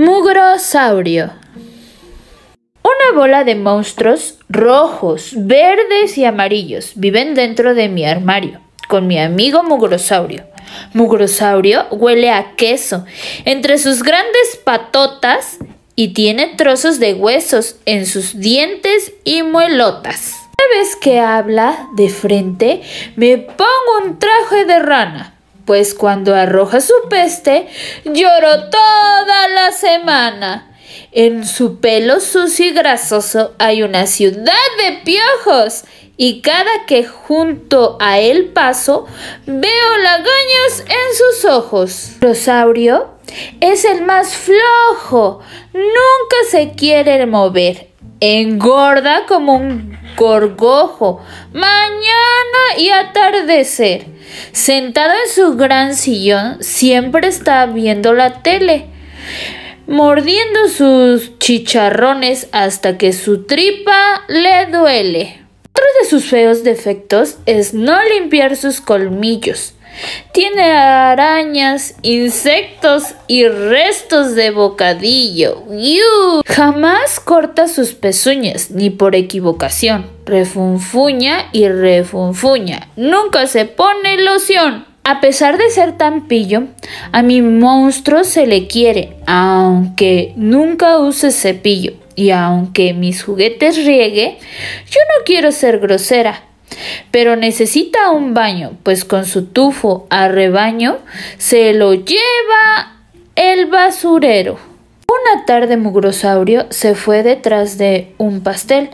Mugrosaurio. Una bola de monstruos rojos, verdes y amarillos viven dentro de mi armario con mi amigo Mugrosaurio. Mugrosaurio huele a queso entre sus grandes patotas y tiene trozos de huesos en sus dientes y muelotas. Cada vez que habla de frente me pongo un traje de rana pues cuando arroja su peste, lloro toda la semana. En su pelo sucio y grasoso hay una ciudad de piojos, y cada que junto a él paso, veo lagañas en sus ojos. Rosaurio es el más flojo, nunca se quiere mover, engorda como un gorgojo, mañana y atardecer. Sentado en su gran sillón, siempre está viendo la tele, mordiendo sus chicharrones hasta que su tripa le duele. Otro de sus feos defectos es no limpiar sus colmillos. Tiene arañas, insectos y restos de bocadillo. Jamás corta sus pezuñas, ni por equivocación. Refunfuña y refunfuña. Nunca se pone loción. A pesar de ser tan pillo, a mi monstruo se le quiere, aunque nunca use cepillo. Y aunque mis juguetes riegue, yo no quiero ser grosera pero necesita un baño, pues con su tufo a rebaño se lo lleva el basurero. Una tarde Mugrosaurio se fue detrás de un pastel.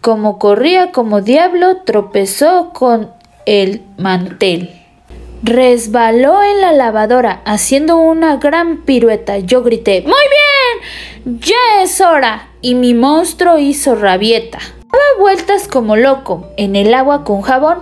Como corría como diablo, tropezó con el mantel. Resbaló en la lavadora, haciendo una gran pirueta. Yo grité, ¡Muy bien! ¡Ya es hora! Y mi monstruo hizo rabieta. Daba vueltas como loco en el agua con jabón.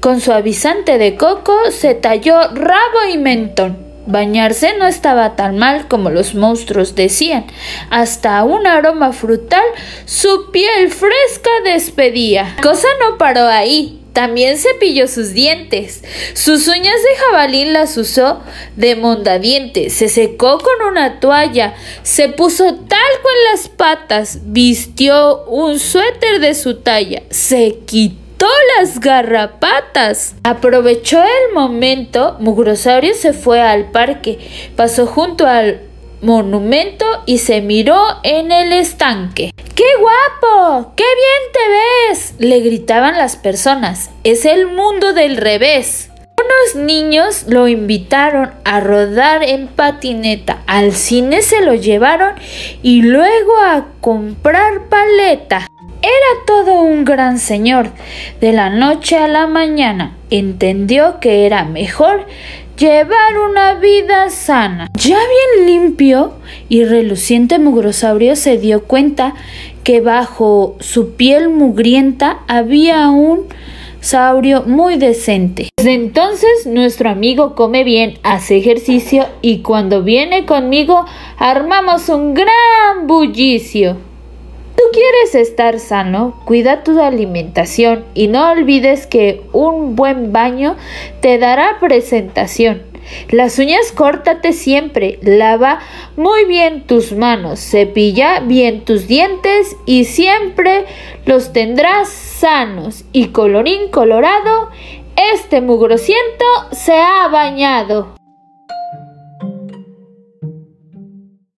Con suavizante de coco se talló rabo y mentón. Bañarse no estaba tan mal como los monstruos decían. Hasta un aroma frutal su piel fresca despedía. cosa no paró ahí. También cepilló sus dientes. Sus uñas de jabalín las usó de mondadientes. Se secó con una toalla. Se puso talco en las patas. Vistió un suéter de su talla. Se quitó las garrapatas. Aprovechó el momento. Mugrosaurio se fue al parque. Pasó junto al monumento y se miró en el estanque. ¡Qué guapo! ¡Qué bien te ves! le gritaban las personas. Es el mundo del revés. Unos niños lo invitaron a rodar en patineta, al cine se lo llevaron y luego a comprar paleta. Era todo un gran señor. De la noche a la mañana entendió que era mejor llevar una vida sana. Ya bien limpio y reluciente mugrosaurio se dio cuenta que bajo su piel mugrienta había un saurio muy decente. Desde entonces nuestro amigo come bien, hace ejercicio y cuando viene conmigo armamos un gran bullicio. Tú quieres estar sano, cuida tu alimentación y no olvides que un buen baño te dará presentación. Las uñas córtate siempre, lava muy bien tus manos, cepilla bien tus dientes y siempre los tendrás sanos. Y colorín colorado, este mugrosiento se ha bañado.